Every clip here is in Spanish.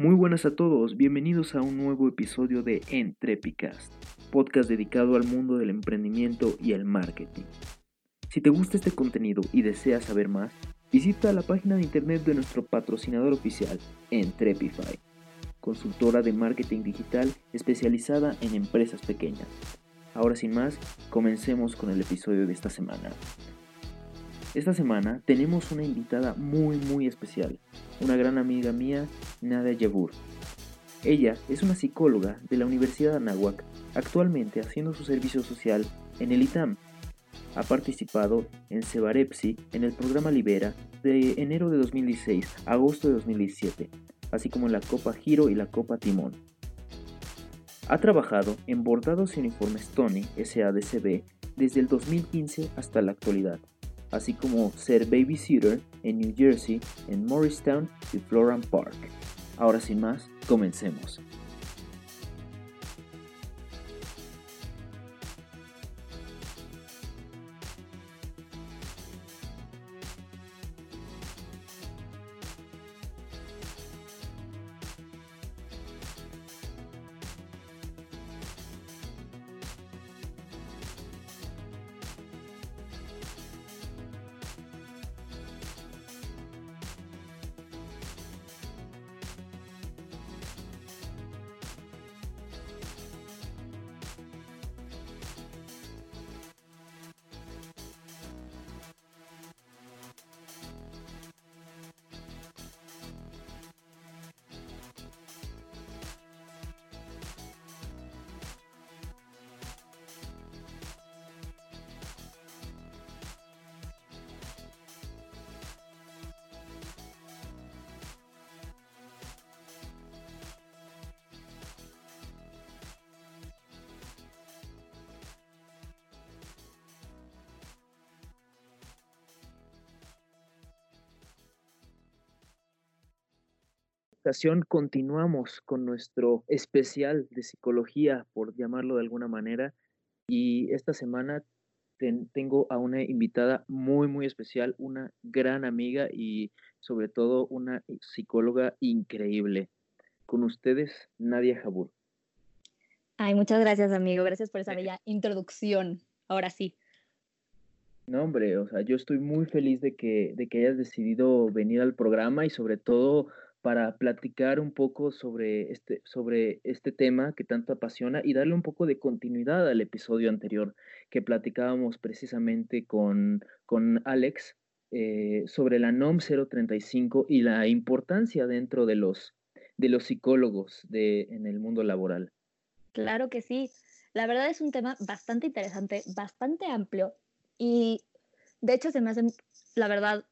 Muy buenas a todos, bienvenidos a un nuevo episodio de Entrepicast, podcast dedicado al mundo del emprendimiento y el marketing. Si te gusta este contenido y deseas saber más, visita la página de internet de nuestro patrocinador oficial, Entrepify, consultora de marketing digital especializada en empresas pequeñas. Ahora sin más, comencemos con el episodio de esta semana. Esta semana tenemos una invitada muy muy especial, una gran amiga mía, Nadia Yabur. Ella es una psicóloga de la Universidad de Anáhuac, actualmente haciendo su servicio social en el ITAM. Ha participado en Cebarepsi en el programa Libera de enero de 2016 a agosto de 2017, así como en la Copa Giro y la Copa Timón. Ha trabajado en Bordados y Uniformes Tony SADCB desde el 2015 hasta la actualidad así como ser babysitter en New Jersey, en Morristown y Florham Park. Ahora sin más, comencemos. Continuamos con nuestro especial de psicología, por llamarlo de alguna manera, y esta semana tengo a una invitada muy, muy especial, una gran amiga y sobre todo una psicóloga increíble. Con ustedes, Nadia Jabur. Ay, muchas gracias, amigo. Gracias por esa bella introducción. Ahora sí. No, hombre, o sea, yo estoy muy feliz de que, de que hayas decidido venir al programa y sobre todo para platicar un poco sobre este, sobre este tema que tanto apasiona y darle un poco de continuidad al episodio anterior que platicábamos precisamente con, con Alex eh, sobre la NOM 035 y la importancia dentro de los, de los psicólogos de, en el mundo laboral. Claro que sí. La verdad es un tema bastante interesante, bastante amplio y de hecho se me hace, la verdad,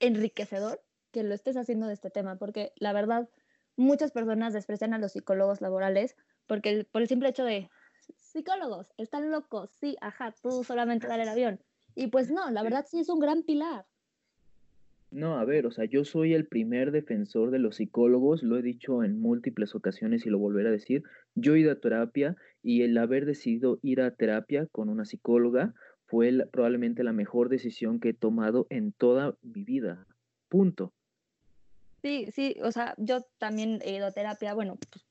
enriquecedor que lo estés haciendo de este tema, porque la verdad, muchas personas desprecian a los psicólogos laborales porque por el simple hecho de psicólogos, están locos, sí, ajá, tú solamente dale el avión. Y pues no, la verdad sí es un gran pilar. No, a ver, o sea, yo soy el primer defensor de los psicólogos, lo he dicho en múltiples ocasiones y lo volveré a decir. Yo he ido a terapia y el haber decidido ir a terapia con una psicóloga fue probablemente la mejor decisión que he tomado en toda mi vida. Punto. Sí, sí, o sea, yo también he ido a terapia, bueno, pues,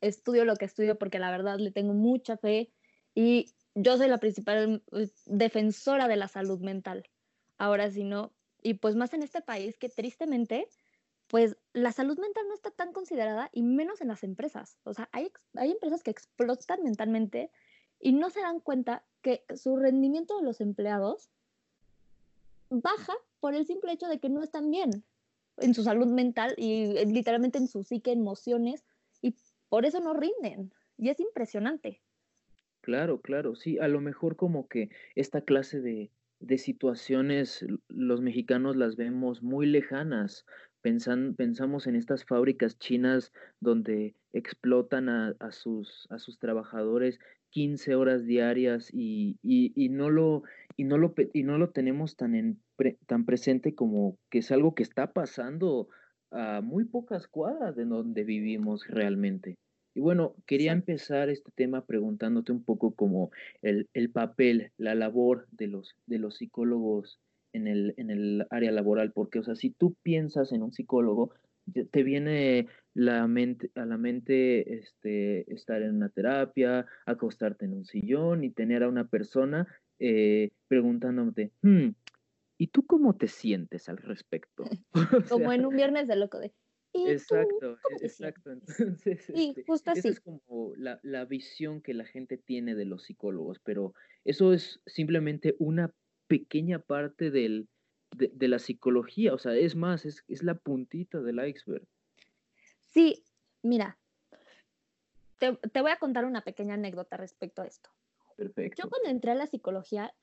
estudio lo que estudio porque la verdad le tengo mucha fe y yo soy la principal pues, defensora de la salud mental. Ahora si no, y pues más en este país que tristemente, pues la salud mental no está tan considerada y menos en las empresas. O sea, hay, hay empresas que explotan mentalmente y no se dan cuenta que su rendimiento de los empleados baja por el simple hecho de que no están bien en su salud mental y eh, literalmente en su psique, emociones, y por eso no rinden. Y es impresionante. Claro, claro, sí, a lo mejor como que esta clase de, de situaciones los mexicanos las vemos muy lejanas. Pensan, pensamos en estas fábricas chinas donde explotan a, a, sus, a sus trabajadores 15 horas diarias y, y, y, no lo, y, no lo, y no lo tenemos tan en tan presente como que es algo que está pasando a muy pocas cuadras de donde vivimos realmente. Y bueno, quería empezar este tema preguntándote un poco como el, el papel, la labor de los, de los psicólogos en el, en el área laboral, porque, o sea, si tú piensas en un psicólogo, te viene la mente, a la mente este, estar en una terapia, acostarte en un sillón y tener a una persona eh, preguntándote, hmm, ¿y tú cómo te sientes al respecto? como en un viernes de loco de... exacto, exacto. Entonces, este, justo así. Esa es como la, la visión que la gente tiene de los psicólogos, pero eso es simplemente una pequeña parte del, de, la psicología, o sea, es más, es, es la puntita del iceberg. Sí, mira, te, te, voy a contar una pequeña anécdota respecto a esto. Perfecto. Yo cuando entré a la psicología,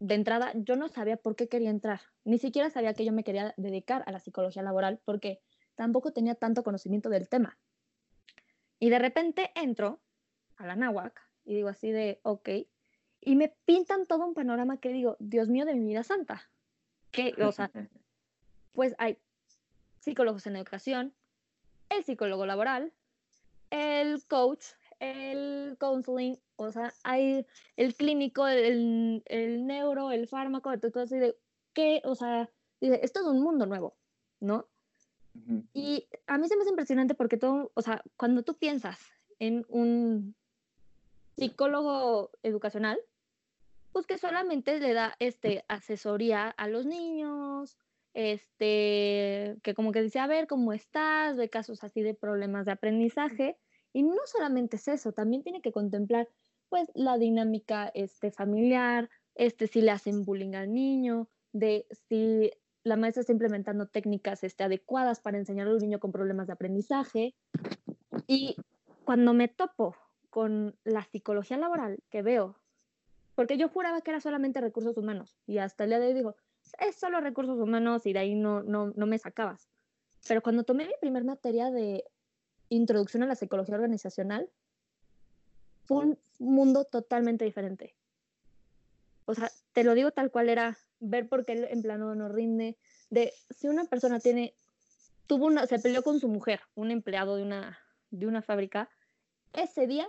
de entrada, yo no sabía por qué quería entrar, ni siquiera sabía que yo me quería dedicar a la psicología laboral porque tampoco tenía tanto conocimiento del tema. Y de repente entro a la náhuac y digo así de, ok, y me pintan todo un panorama que digo, Dios mío de mi vida santa, que, o sea, pues hay psicólogos en educación, el psicólogo laboral, el coach, el counseling, o sea, hay el clínico, el, el neuro, el fármaco, todo así de, ¿qué? O sea, dice, esto es un mundo nuevo, ¿no? Y a mí se me hace impresionante porque todo, o sea, cuando tú piensas en un psicólogo educacional, pues que solamente le da este, asesoría a los niños, este, que como que dice, a ver, ¿cómo estás? Ve casos así de problemas de aprendizaje. Y no solamente es eso, también tiene que contemplar pues la dinámica este, familiar, este, si le hacen bullying al niño, de si la maestra está implementando técnicas este, adecuadas para enseñar a un niño con problemas de aprendizaje. Y cuando me topo con la psicología laboral, que veo porque yo juraba que era solamente recursos humanos y hasta el día de hoy digo, es solo recursos humanos y de ahí no, no, no me sacabas. Pero cuando tomé mi primer materia de introducción a la psicología organizacional, fue un mundo totalmente diferente. O sea, te lo digo tal cual era ver por qué el empleado no rinde, de si una persona tiene, tuvo una, se peleó con su mujer, un empleado de una, de una fábrica, ese día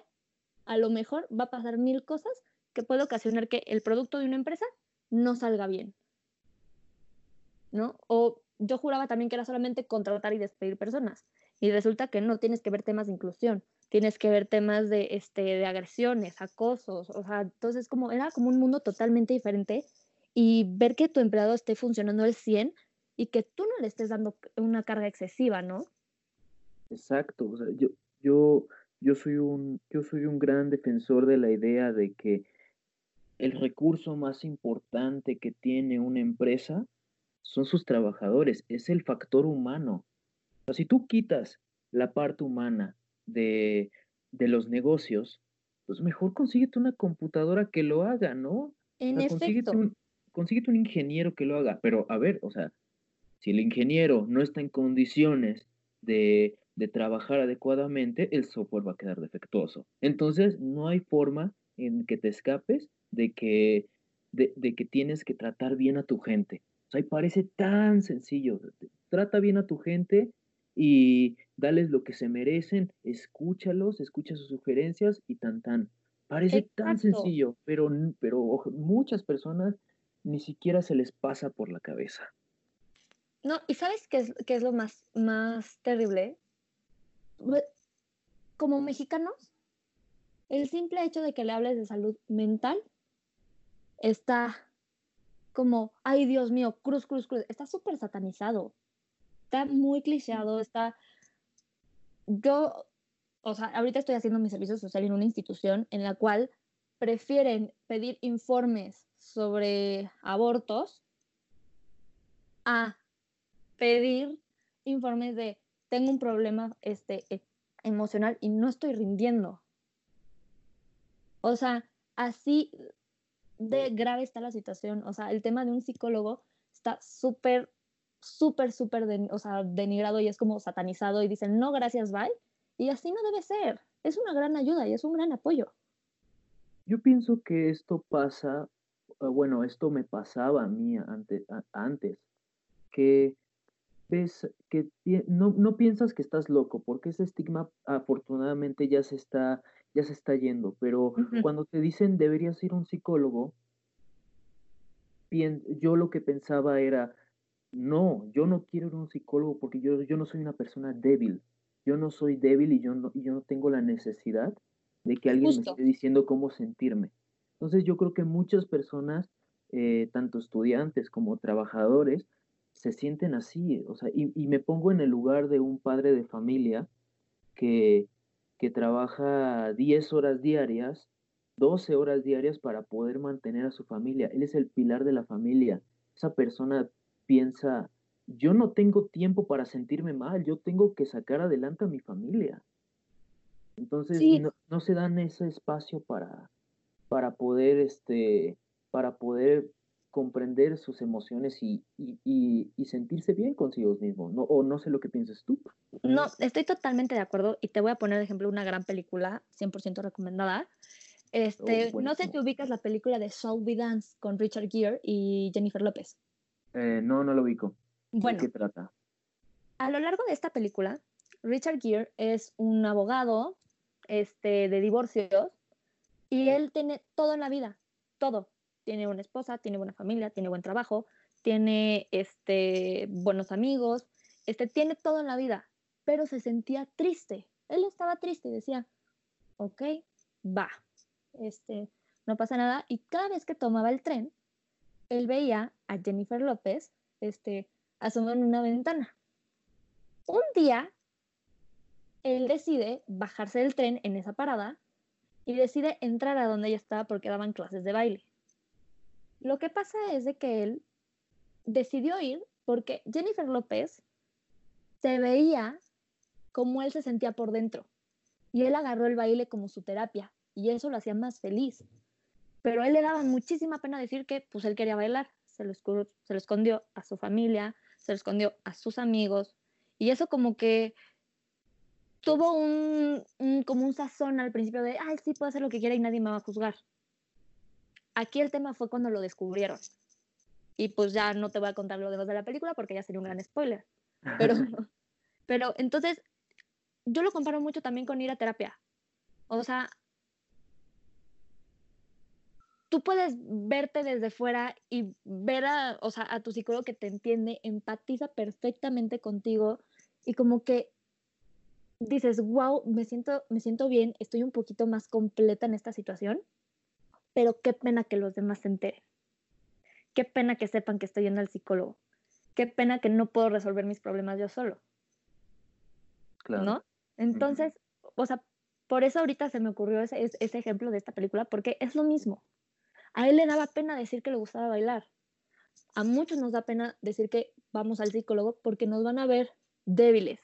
a lo mejor va a pasar mil cosas que puede ocasionar que el producto de una empresa no salga bien. ¿No? O yo juraba también que era solamente contratar y despedir personas. Y resulta que no, tienes que ver temas de inclusión, tienes que ver temas de, este, de agresiones, acosos, o sea, entonces como, era como un mundo totalmente diferente y ver que tu empleado esté funcionando al 100 y que tú no le estés dando una carga excesiva, ¿no? Exacto, o sea, yo, yo, yo, soy un, yo soy un gran defensor de la idea de que el recurso más importante que tiene una empresa son sus trabajadores, es el factor humano. O si tú quitas la parte humana de, los negocios, pues mejor consíguete una computadora que lo haga, ¿no? En efecto. Consíguete un, ingeniero que lo haga, pero a ver, o sea, si el ingeniero no está en condiciones de, de trabajar adecuadamente, el software va a quedar defectuoso. Entonces, no hay forma en que te escapes de que, de, que tienes que tratar bien a tu gente. O sea, parece tan sencillo. Trata bien a tu gente y dales lo que se merecen, escúchalos, escucha sus sugerencias y tan tan. Parece tan sencillo, pero, pero muchas personas ni siquiera se les pasa por la cabeza. No, y ¿sabes qué es, qué es lo más, más terrible? Como mexicanos, el simple hecho de que le hables de salud mental está como, ay Dios mío, cruz, cruz, cruz, está súper satanizado, está muy clicheado, está... Yo, o sea, ahorita estoy haciendo mi servicio social en una institución en la cual prefieren pedir informes sobre abortos a pedir informes de tengo un problema este, e, emocional y no estoy rindiendo. O sea, así de grave está la situación. O sea, el tema de un psicólogo está súper, súper, súper o sea, denigrado y es como satanizado y dicen, no, gracias, bye. Y así no debe ser. Es una gran ayuda y es un gran apoyo. Yo pienso que esto pasa, bueno, esto me pasaba a mí antes, antes que ves que no, no piensas que estás loco, porque ese estigma afortunadamente ya se está ya se está yendo, pero cuando te dicen deberías ir a un psicólogo, yo lo que pensaba era, no, yo no quiero ir a un psicólogo porque yo, yo no soy una persona débil. Yo no soy débil y yo no, yo no tengo la necesidad de que alguien me esté diciendo cómo sentirme. Entonces yo creo que muchas personas, eh, tanto estudiantes como trabajadores, se sienten así. O sea, y, y, me pongo en el lugar de un padre de familia que, que trabaja 10 horas diarias, 12 horas diarias para poder mantener a su familia. Él es el pilar de la familia. Esa persona piensa, yo no tengo tiempo para sentirme mal, yo tengo que sacar adelante a mi familia. Entonces no, se dan ese espacio para, para poder, este, para poder comprender sus emociones y, sentirse bien consigo mismo, ¿no? O no sé lo que piensas tú. No, estoy totalmente de acuerdo y te voy a poner de ejemplo una gran película, 100% recomendada. Este, oh, no sé si ubicas la película de Shall We Dance con Richard Gere y Jennifer López. Eh, no, no lo ubico. Bueno, ¿De qué trata? A lo largo de esta película, Richard Gere es un abogado este, de divorcios y él tiene todo en la vida, todo. Tiene una esposa, tiene buena familia, tiene buen trabajo, tiene este, buenos amigos, este, tiene todo en la vida, pero se sentía triste. Él estaba triste y decía, ok, va, este, no pasa nada. Y cada vez que tomaba el tren, él veía a Jennifer López este, asomó en una ventana. Un día, él decide bajarse del tren en esa parada y decide entrar a donde ella estaba porque daban clases de baile. Lo que pasa es de que él decidió ir porque Jennifer López se veía como él se sentía por dentro y él agarró el baile como su terapia y eso lo hacía más feliz pero a él le daba muchísima pena decir que pues él quería bailar, se lo, se lo escondió a su familia, se lo escondió a sus amigos, y eso como que tuvo un, como un sazón al principio de, ay, sí, puedo hacer lo que quiera y nadie me va a juzgar. Aquí el tema fue cuando lo descubrieron. Y pues ya no te voy a contar lo demás de la película porque ya sería un gran spoiler. Pero, pero entonces, yo lo comparo mucho también con ir a terapia. O sea, tú puedes verte desde fuera y ver a, o sea, a tu psicólogo que te entiende, empatiza perfectamente contigo y como que dices, wow, me siento, me siento bien, estoy un poquito más completa en esta situación, pero qué pena que los demás se enteren. Qué pena que sepan que estoy yendo al psicólogo. Qué pena que no puedo resolver mis problemas yo solo. Claro. ¿No? Entonces, o sea, por eso ahorita se me ocurrió ese, ese ejemplo de esta película, porque es lo mismo. A él le daba pena decir que le gustaba bailar. A muchos nos da pena decir que vamos al psicólogo porque nos van a ver débiles.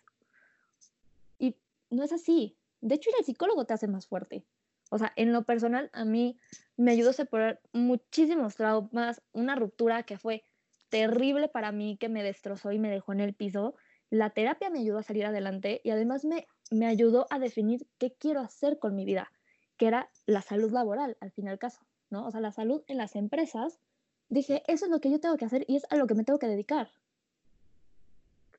Y no es así. De hecho, ir al psicólogo te hace más fuerte. O sea, en lo personal, a mí me ayudó a separar muchísimos traumas, una ruptura que fue terrible para mí, que me destrozó y me dejó en el piso. La terapia me ayudó a salir adelante y además me, me ayudó a definir qué quiero hacer con mi vida, que era la salud laboral, al fin y al caso. ¿No? O sea, la salud en las empresas, dije, eso es lo que yo tengo que hacer y es a lo que me tengo que dedicar.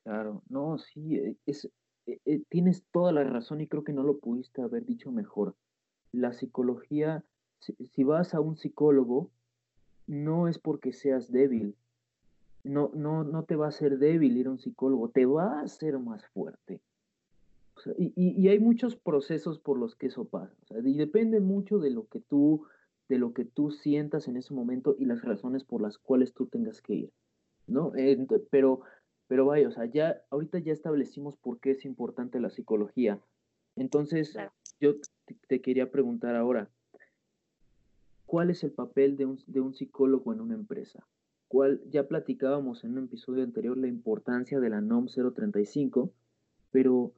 Claro, no, sí, eh, es, eh, eh, tienes toda la razón y creo que no lo pudiste haber dicho mejor. La psicología, si, vas a un psicólogo, no es porque seas débil. No, no, no te va a hacer débil ir a un psicólogo, te va a hacer más fuerte. y, y, hay muchos procesos por los que eso pasa. y depende mucho de lo que tú de lo que tú sientas en ese momento y las razones por las cuales tú tengas que ir, ¿no? pero, pero vaya, o sea, ya, ahorita ya establecimos por qué es importante la psicología. Entonces, yo te, quería preguntar ahora, ¿cuál es el papel de un, de un psicólogo en una empresa? ¿Cuál, ya platicábamos en un episodio anterior la importancia de la NOM 035, pero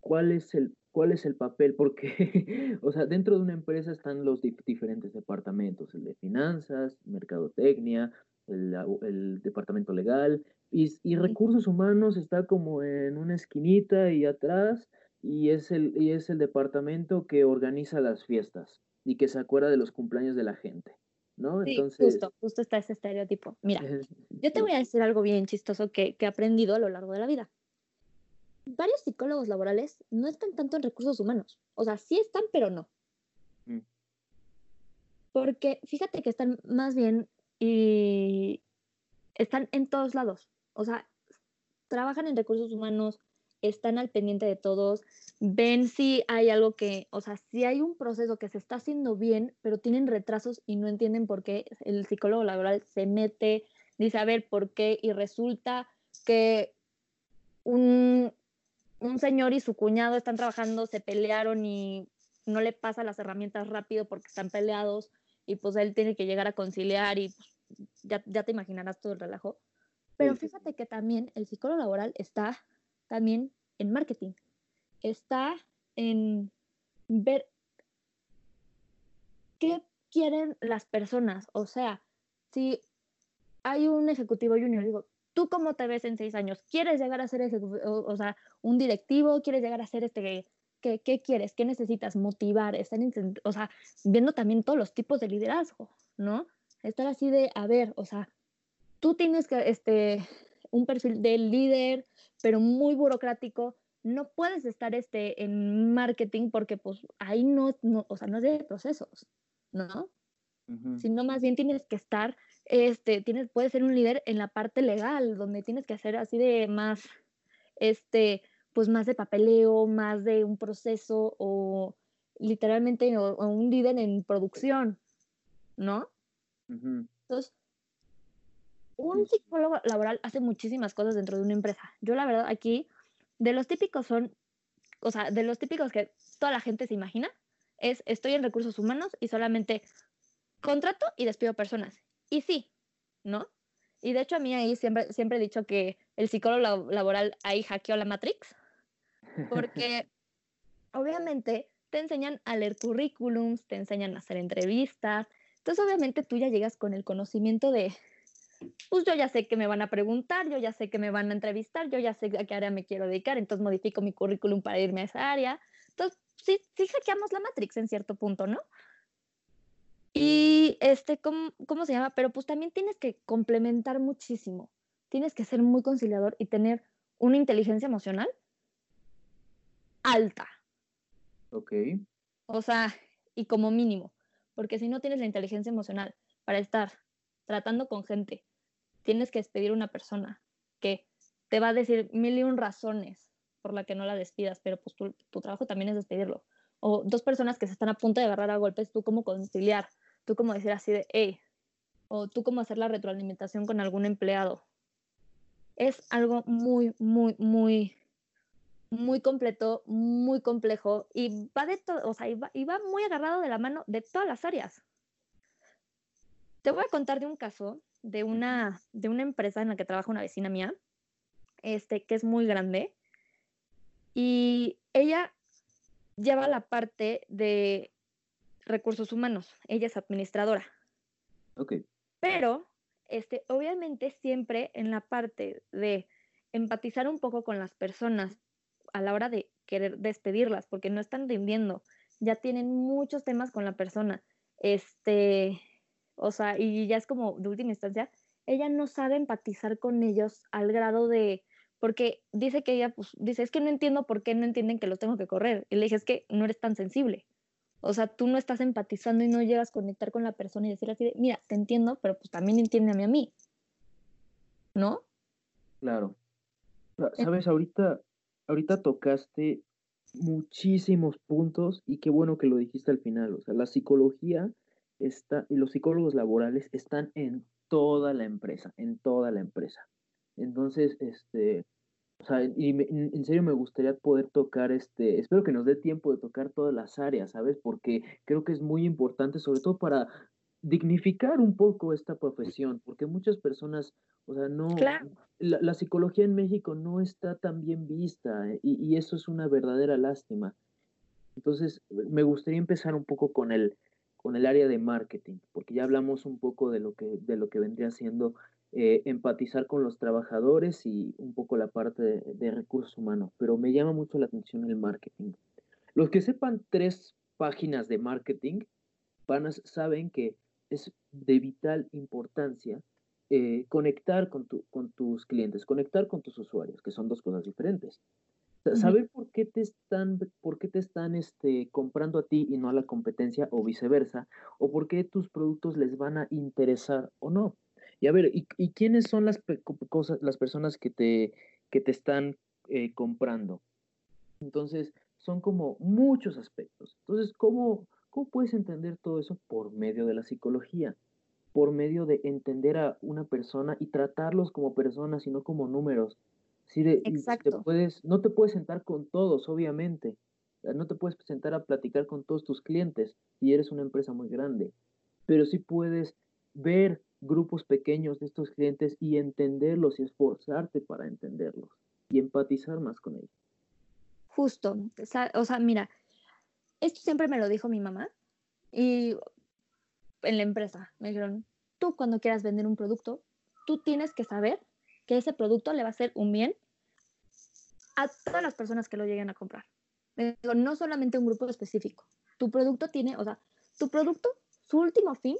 ¿cuál es el cuál es el papel, porque, o sea, dentro de una empresa están los diferentes departamentos, el de finanzas, mercadotecnia, el, departamento legal, y, recursos humanos está como en una esquinita y atrás, y es, el, y es el departamento que organiza las fiestas y que se acuerda de los cumpleaños de la gente. ¿no? Sí, justo, justo está ese estereotipo. Mira, yo te voy a decir algo bien chistoso que, que he aprendido a lo largo de la vida varios psicólogos laborales no están tanto en recursos humanos. O sea, sí están, pero no. Mm. Porque fíjate que están más bien y están en todos lados. o sea, trabajan en recursos humanos, están al pendiente de todos, ven si hay algo que, o sea, si hay un proceso que se está haciendo bien, pero tienen retrasos y no entienden por qué, el psicólogo laboral se mete, dice a ver por qué y resulta que un, un señor y su cuñado están trabajando, se pelearon y no le pasa las herramientas rápido porque están peleados y pues él tiene que llegar a conciliar y pues, ya, ya te imaginarás todo el relajo. Pero fíjate que también el psicólogo laboral está también en marketing, está en ver qué quieren las personas. O sea, si hay un ejecutivo junior, digo, ¿tú cómo te ves en seis años? ¿Quieres llegar a ser o, sea, un directivo? ¿Quieres llegar a ser este ¿Qué, ¿Qué, quieres? ¿Qué necesitas? Motivar, estar, o sea, viendo también todos los tipos de liderazgo, ¿no? Estar así de, a ver, o sea, tú tienes que, este, un perfil de líder, pero muy burocrático, no puedes estar este, en marketing porque pues ahí no, no o sea, no es de procesos, ¿no? Sino más bien tienes que estar, este, tienes, puedes ser un líder en la parte legal, donde tienes que hacer así de más, este, pues más de papeleo, más de un proceso o literalmente un líder en producción, ¿no? Entonces, un psicólogo laboral hace muchísimas cosas dentro de una empresa. Yo la verdad aquí, de los típicos son, o sea, de los típicos que toda la gente se imagina, es estoy en recursos humanos y solamente contrato y despido personas. Y sí, ¿no? Y de hecho a mí ahí siempre, siempre he dicho que el psicólogo laboral ahí hackeó la Matrix, porque obviamente te enseñan a leer currículums, te enseñan a hacer entrevistas, entonces obviamente tú ya llegas con el conocimiento de, pues yo ya sé que me van a preguntar, yo ya sé que me van a entrevistar, yo ya sé a qué área me quiero dedicar, entonces modifico mi currículum para irme a esa área. Entonces, sí, sí hackeamos la Matrix en cierto punto, ¿no? Y este, ¿cómo, ¿cómo se llama? Pero pues también tienes que complementar muchísimo. Tienes que ser muy conciliador y tener una inteligencia emocional alta. Ok. O sea, y como mínimo, porque si no tienes la inteligencia emocional para estar tratando con gente tienes que despedir a una persona que te va a decir mil y un razones por la que no la despidas, pero pues tu, tu, trabajo también es despedirlo. O dos personas que se están a punto de agarrar a golpes, tú como conciliar, tú como decir así de, hey, o tú como hacer la retroalimentación con algún empleado. Es algo muy, muy, muy, muy completo, muy complejo y va de todo, o sea, y va, y va muy agarrado de la mano de todas las áreas. Te voy a contar de un caso de una, de una empresa en la que trabaja una vecina mía, este, que es muy grande, y ella lleva la parte de recursos humanos, ella es administradora. Ok. Pero, este, obviamente siempre en la parte de empatizar un poco con las personas a la hora de querer despedirlas, porque no están rindiendo, ya tienen muchos temas con la persona, este, o sea, y ya es como de última instancia, ella no sabe empatizar con ellos al grado de, porque dice que ella, pues, dice, es que no entiendo por qué no entienden que los tengo que correr. Y le dije, es que no eres tan sensible. O sea, tú no estás empatizando y no llegas a conectar con la persona y decir así de, mira, te entiendo, pero pues también entiéndeme a mí. ¿No? Claro. Sabes, ahorita, ahorita tocaste muchísimos puntos y qué bueno que lo dijiste al final. O sea, la psicología está, y los psicólogos laborales están en toda la empresa, en toda la empresa. Entonces, este, o sea, y en serio me gustaría poder tocar, este, espero que nos dé tiempo de tocar todas las áreas, ¿sabes? Porque creo que es muy importante, sobre todo para dignificar un poco esta profesión, porque muchas personas, o sea, no, la, psicología en México no está tan bien vista eh, y, y, eso es una verdadera lástima. Entonces, me gustaría empezar un poco con el, con el área de marketing, porque ya hablamos un poco de lo que, de lo que vendría siendo eh, empatizar con los trabajadores y un poco la parte de, recursos humanos, pero me llama mucho la atención el marketing. Los que sepan tres páginas de marketing van saben que es de vital importancia eh, conectar con, tu, con tus clientes, conectar con tus usuarios, que son dos cosas diferentes. Saber por qué te están, por qué te están este, comprando a ti y no a la competencia o viceversa, o por qué tus productos les van a interesar o no. Y a ver, ¿y, quiénes son las cosas, las personas que te, que te están eh, comprando? Entonces, son como muchos aspectos. Entonces, ¿cómo, ¿cómo puedes entender todo eso? Por medio de la psicología, por medio de entender a una persona y tratarlos como personas y no como números. Si Exacto. Te puedes, no te puedes sentar con todos, obviamente. No te puedes sentar a platicar con todos tus clientes si eres una empresa muy grande, pero sí puedes ver grupos pequeños de estos clientes y entenderlos y esforzarte para entenderlos y empatizar más con ellos. Justo, o sea, mira, esto siempre me lo dijo mi mamá y en la empresa me dijeron, tú cuando quieras vender un producto, tú tienes que saber que ese producto le va a hacer un bien a todas las personas que lo lleguen a comprar. No solamente un grupo específico. Tu producto tiene, o sea, tu producto, su último fin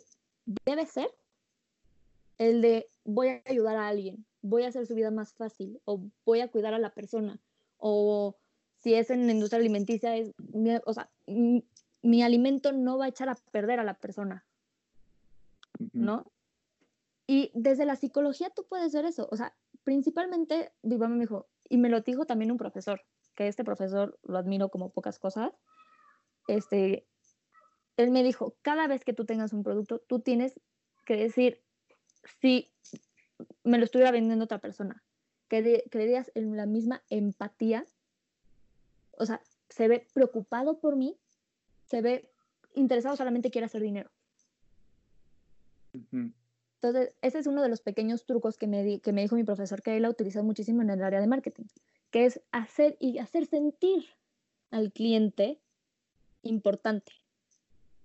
debe ser el de voy a ayudar a alguien, voy a hacer su vida más fácil, o voy a cuidar a la persona, o si es en la industria alimenticia, es, o sea, mi, alimento no va a echar a perder a la persona, ¿no? Y desde la psicología tú puedes ver eso, o sea, principalmente, mi mamá me dijo, y me lo dijo también un profesor, que este profesor lo admiro como pocas cosas, este, él me dijo, cada vez que tú tengas un producto, tú tienes que decir, si me lo estuviera vendiendo otra persona, que creerías en la misma empatía, o sea, se ve preocupado por mí, se ve interesado, solamente quiere hacer dinero. Entonces, ese es uno de los pequeños trucos que me, que me dijo mi profesor que él ha utilizado muchísimo en el área de marketing que es hacer y hacer sentir al cliente importante.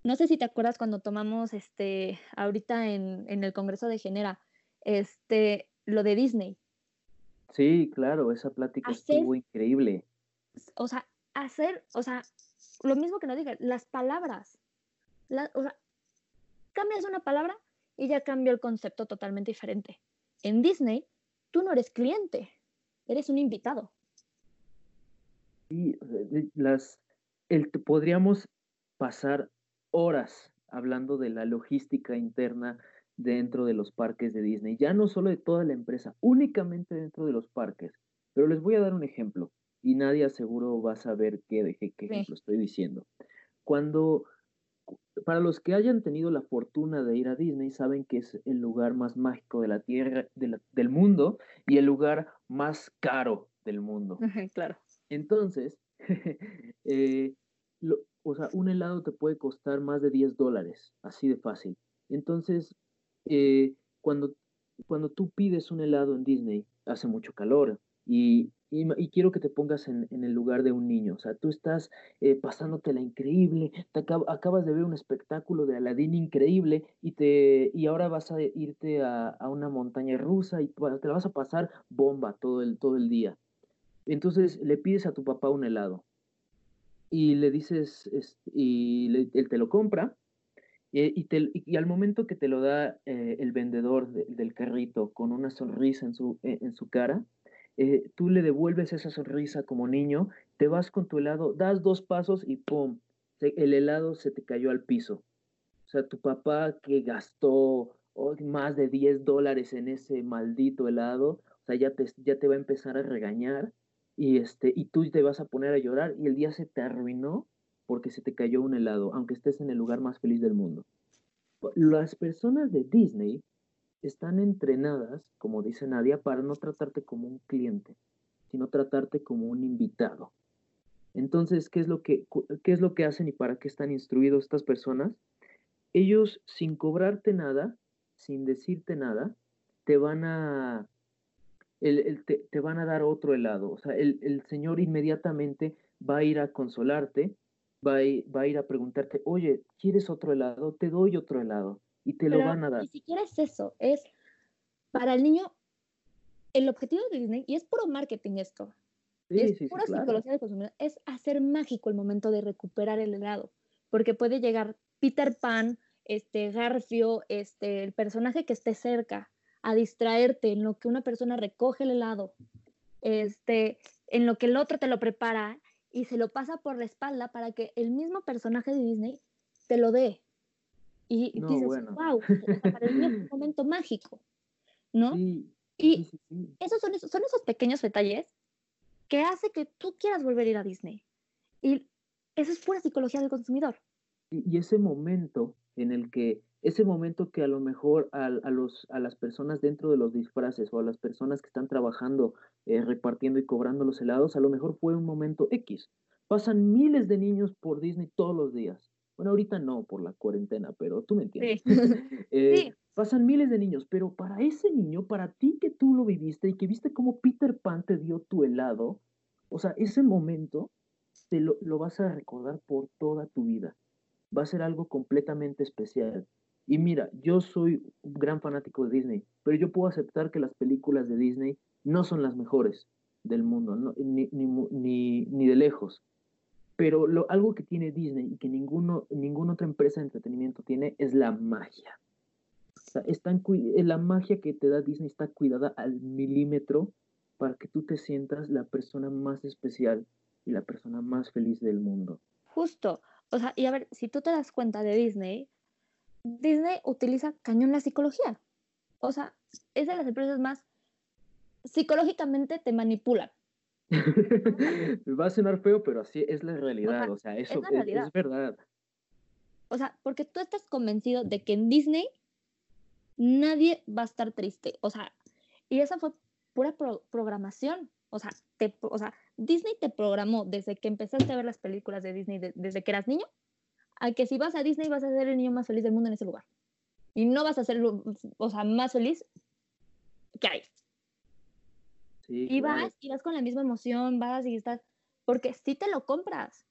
No sé si te acuerdas cuando tomamos este ahorita en, el Congreso de Genera, este, lo de Disney. Sí, claro, esa plática estuvo increíble. O sea, hacer, o sea, lo mismo que nos dije, las palabras. o sea, cambias una palabra y ya cambia el concepto totalmente diferente. En Disney, tú no eres cliente, eres un invitado. Sí, las, el, podríamos pasar horas hablando de la logística interna dentro de los parques de Disney, ya no solo de toda la empresa, únicamente dentro de los parques. Pero les voy a dar un ejemplo y nadie seguro va a saber qué, qué, qué ejemplo estoy diciendo. Cuando, para los que hayan tenido la fortuna de ir a Disney, saben que es el lugar más mágico de la tierra, del mundo y el lugar más caro del mundo. claro. Entonces, eh, o sea, un helado te puede costar más de 10 dólares, así de fácil. Entonces, eh, cuando, cuando tú pides un helado en Disney, hace mucho calor y, y, quiero que te pongas en, en, el lugar de un niño. O sea, tú estás eh, pasándote increíble, te acabas de ver un espectáculo de Aladdin increíble y, te, y ahora vas a irte a, a una montaña rusa y te la vas a pasar bomba todo el, todo el día. Entonces le pides a tu papá un helado y le dices, y él te lo compra, eh, y, al momento que te lo da eh, el vendedor del carrito con una sonrisa en su, eh, en su cara, tú le devuelves esa sonrisa como niño, te vas con tu helado, das dos pasos y ¡pum! el helado se te cayó al piso. O sea, tu papá que gastó oh, más de 10 dólares en ese maldito helado, o sea, ya te, ya te va a empezar a regañar y, este, y tú te vas a poner a llorar y el día se te arruinó porque se te cayó un helado, aunque estés en el lugar más feliz del mundo. Las personas de Disney están entrenadas, como dice Nadia, para no tratarte como un cliente, sino tratarte como un invitado. Entonces, ¿qué es lo que, qué es lo que hacen y para qué están instruidos estas personas? Ellos, sin cobrarte nada, sin decirte nada, te van a el, te, van a dar otro helado. O sea, el, Señor inmediatamente va a ir a consolarte, va a, va a ir a preguntarte, oye, ¿quieres otro helado? Te doy otro helado. Y te lo van a dar. Ni siquiera es eso, es para el niño, el objetivo de Disney, y es puro marketing esto, es pura psicología del consumidor, es hacer mágico el momento de recuperar el helado, porque puede llegar Peter Pan, este Garfio, este, el personaje que esté cerca, a distraerte en lo que una persona recoge el helado, este, en lo que el otro te lo prepara y se lo pasa por la espalda para que el mismo personaje de Disney te lo dé. Y, dices, wow, para un momento mágico. ¿no? y esos son, esos son esos pequeños detalles que hace que tú quieras volver a ir a Disney. Y eso es pura psicología del consumidor. Y, ese momento en el que, ese momento que a lo mejor a, los, a las personas dentro de los disfraces o a las personas que están trabajando, eh, repartiendo y cobrando los helados, a lo mejor fue un momento X. Pasan miles de niños por Disney todos los días. Bueno, ahorita no por la cuarentena, pero tú me entiendes. Eh, pasan miles de niños, pero para ese niño, para ti que tú lo viviste y que viste cómo Peter Pan te dio tu helado, o sea, ese momento te lo, lo vas a recordar por toda tu vida. Va a ser algo completamente especial. Y mira, yo soy un gran fanático de Disney, pero yo puedo aceptar que las películas de Disney no son las mejores del mundo, ni, ni, ni, de lejos. Pero lo, algo que tiene Disney y que ninguno, ninguna otra empresa de entretenimiento tiene es la magia. Eh, la magia que te da Disney está cuidada al milímetro para que tú te sientas la persona más especial y la persona más feliz del mundo. Justo. O sea, y a ver, si tú te das cuenta de Disney, Disney utiliza cañón la psicología. O sea, es de las empresas más psicológicamente te manipulan. Va a sonar feo, pero así es la realidad. O sea, eso es, verdad. O sea, porque tú estás convencido de que en Disney nadie va a estar triste. O sea, y esa fue pura programación. O sea, te, o sea, Disney te programó desde que empezaste a ver las películas de Disney, desde que eras niño, a que si vas a Disney vas a ser el niño más feliz del mundo en ese lugar. Y no vas a ser, o sea, más feliz que hay. y vas, y vas con la misma emoción, vas y estás, porque si te lo compras.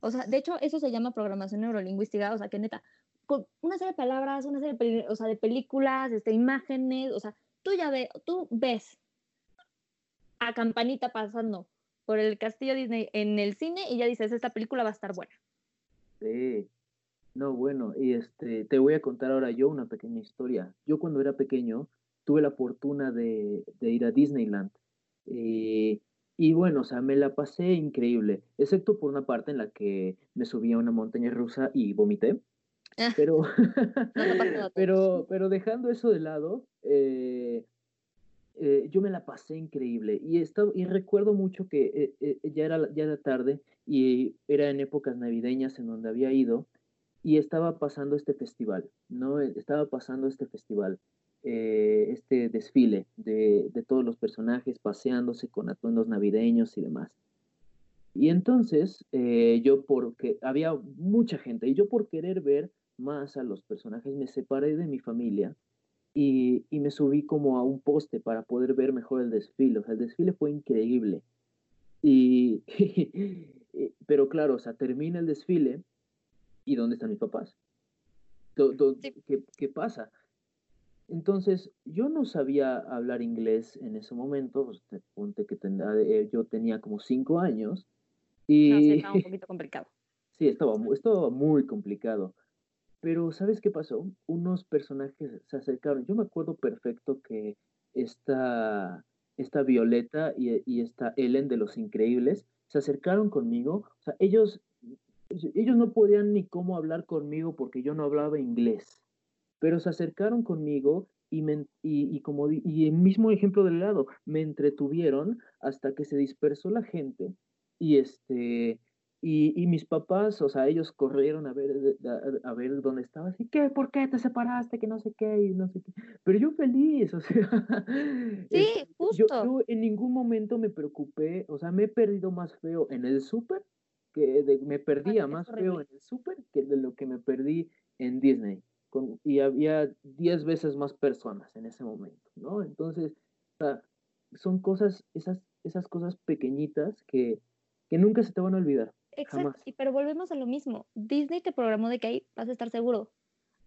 O sea, de hecho, eso se llama programación neurolingüística, o sea, que neta, con una serie de palabras, una serie de, o sea, de películas, este, imágenes, o sea, tú ya ves, tú ves a Campanita pasando por el castillo Disney en el cine y ya dices, esta película va a estar buena. Sí. No, bueno, y este, te voy a contar ahora yo una pequeña historia. Yo cuando era pequeño tuve la fortuna de, ir a Disneyland. Eh, y bueno, o sea, me la pasé increíble, excepto por una parte en la que me subí a una montaña rusa y vomité. Ah. Pero, pero, pero dejando eso de lado, eh, eh, yo me la pasé increíble y, estaba, y recuerdo mucho que eh, ya, era, ya era tarde y era en épocas navideñas en donde había ido y estaba pasando este festival, ¿no? Estaba pasando este festival, este desfile de, de todos los personajes paseándose con atuendos navideños y demás. Y entonces, yo porque había mucha gente, y yo por querer ver más a los personajes, me separé de mi familia y, me subí como a un poste para poder ver mejor el desfile. O sea, el desfile fue increíble. Y, pero claro, o sea, termina el desfile y ¿dónde están mis papás? ¿Qué, pasa? Entonces, yo no sabía hablar inglés en ese momento, pues, que eh, yo tenía como cinco años. Y... No, sí, estaba un poquito complicado. Sí, estaba, estaba muy complicado. Pero ¿sabes qué pasó? Unos personajes se acercaron. Yo me acuerdo perfecto que esta, esta Violeta y, y esta Ellen de Los Increíbles se acercaron conmigo. O sea, ellos, ellos no podían ni cómo hablar conmigo porque yo no hablaba inglés. Pero se acercaron conmigo y, me, y, como y el mismo ejemplo del lado, me entretuvieron hasta que se dispersó la gente y este y, mis papás, o sea, ellos corrieron a ver, a, ver dónde estabas y qué, ¿por qué te separaste? Que no sé qué, y no sé qué. Pero yo feliz, o sea. Sí, justo. Yo, en ningún momento me preocupé, o sea, me he perdido más feo en el súper, que me perdía más feo en el súper que de lo que me perdí en Disney. Con, y había 10 veces más personas en ese momento, ¿no? Entonces, o sea, son cosas, esas, esas cosas pequeñitas que, que nunca se te van a olvidar. Exacto, pero volvemos a lo mismo. Disney te programó de que ahí vas a estar seguro,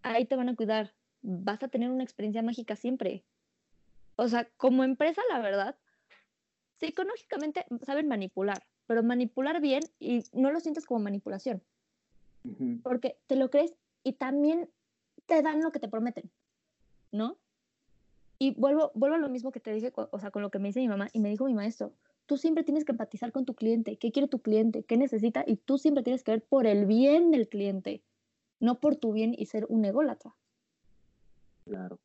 ahí te van a cuidar, vas a tener una experiencia mágica siempre. O sea, como empresa, la verdad, psicológicamente saben manipular, pero manipular bien y no lo sientes como manipulación. Porque te lo crees y también te dan lo que te prometen, ¿no? Y vuelvo, vuelvo a lo mismo que te dije, o sea, con lo que me dice mi mamá y me dijo mi maestro, tú siempre tienes que empatizar con tu cliente, qué quiere tu cliente, qué necesita, y tú siempre tienes que ver por el bien del cliente, no por tu bien y ser un ególatra. Claro.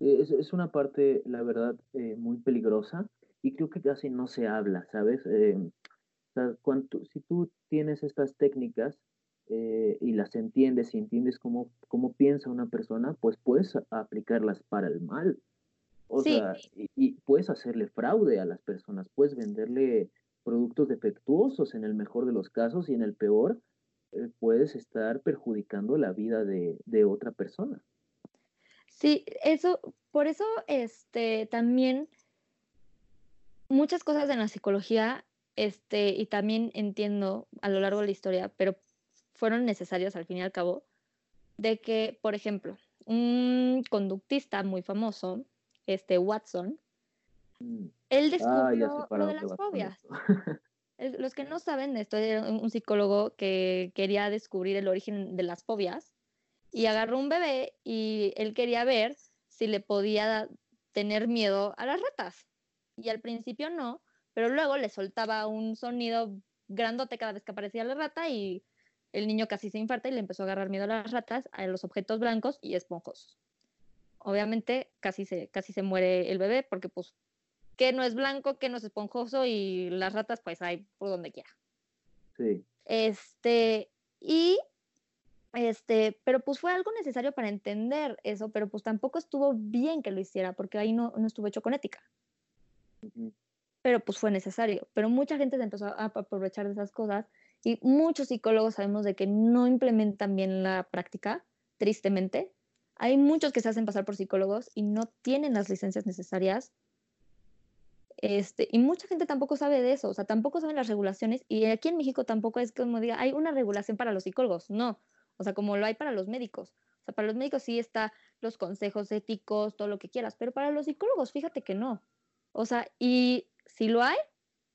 Es, es una parte, la verdad, eh, muy peligrosa y creo que casi no se habla, ¿sabes? Eh, o sea, cuando, si tú tienes estas técnicas eh, y las entiendes y entiendes cómo, cómo piensa una persona, pues puedes aplicarlas para el mal. O sea, y, y, puedes hacerle fraude a las personas, puedes venderle productos defectuosos en el mejor de los casos y en el peor eh, puedes estar perjudicando la vida de, de, otra persona. Sí, eso, por eso este, también muchas cosas en la psicología, este, y también entiendo a lo largo de la historia, pero fueron necesarias al fin y al cabo, de que, por ejemplo, un conductista muy famoso, este Watson, mm. él ah, descubrió lo de las fobias. Los que no saben, esto era un psicólogo que quería descubrir el origen de las fobias y agarró un bebé y él quería ver si le podía tener miedo a las ratas. Y al principio no, pero luego le soltaba un sonido grandote cada vez que aparecía la rata y el niño casi se infarta y le empezó a agarrar miedo a las ratas, a los objetos blancos y esponjosos. Obviamente casi se, casi se muere el bebé porque pues que no es blanco, que no es esponjoso y las ratas pues hay por donde quiera. Sí. Este, y este, pero pues fue algo necesario para entender eso, pero pues tampoco estuvo bien que lo hiciera porque ahí no, no estuvo hecho con ética. Pero pues fue necesario. Pero mucha gente se empezó a aprovechar de esas cosas y muchos psicólogos sabemos de que no implementan bien la práctica, tristemente. Hay muchos que se hacen pasar por psicólogos y no tienen las licencias necesarias. Este, y mucha gente tampoco sabe de eso, o sea, tampoco saben las regulaciones. Y aquí en México tampoco es como diga, hay una regulación para los psicólogos, no. O sea, como lo hay para los médicos. O sea, para los médicos sí está los consejos éticos, todo lo que quieras, pero para los psicólogos, fíjate que no. O sea, y si lo hay,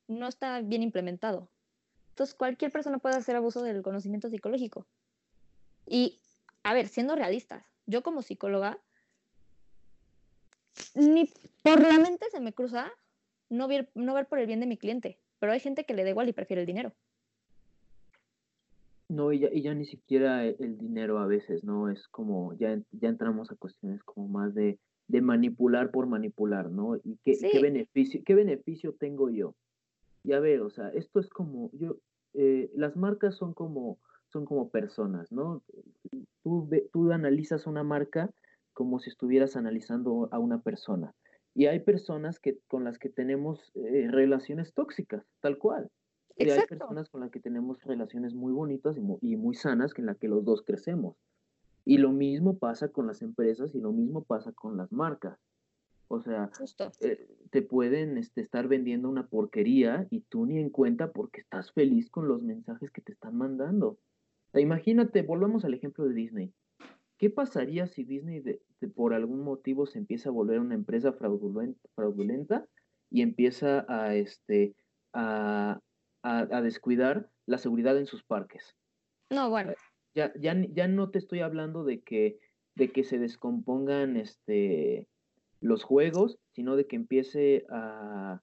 no está bien implementado. Entonces, cualquier persona puede hacer abuso del conocimiento psicológico. Y, a ver, siendo realistas, yo como psicóloga, ni por la mente se me cruza no ver, no ver por el bien de mi cliente, pero hay gente que le da igual y prefiere el dinero. No, y ya, y ya ni siquiera el dinero a veces, ¿no? Es como, ya, ya entramos a cuestiones como más de, de manipular por manipular, ¿no? ¿Y qué, qué, beneficio, qué beneficio tengo yo? Y a ver, o sea, esto es como, yo, eh, las marcas son como, son como personas, ¿no? Tú, tú analizas una marca como si estuvieras analizando a una persona. Y hay personas que, con las que tenemos eh, relaciones tóxicas, tal cual. Y hay personas con las que tenemos relaciones muy bonitas y muy, y muy sanas, en las que los dos crecemos. Y lo mismo pasa con las empresas y lo mismo pasa con las marcas. O sea, eh, te pueden este, estar vendiendo una porquería y tú ni en cuenta porque estás feliz con los mensajes que te están mandando. Imagínate, volvamos al ejemplo de Disney. ¿Qué pasaría si Disney por algún motivo se empieza a volver una empresa fraudulenta, fraudulenta y empieza a, este, a, a, descuidar la seguridad en sus parques? No, bueno. Ya, ya, ya no te estoy hablando de que, de que se descompongan este, los juegos, sino de que empiece a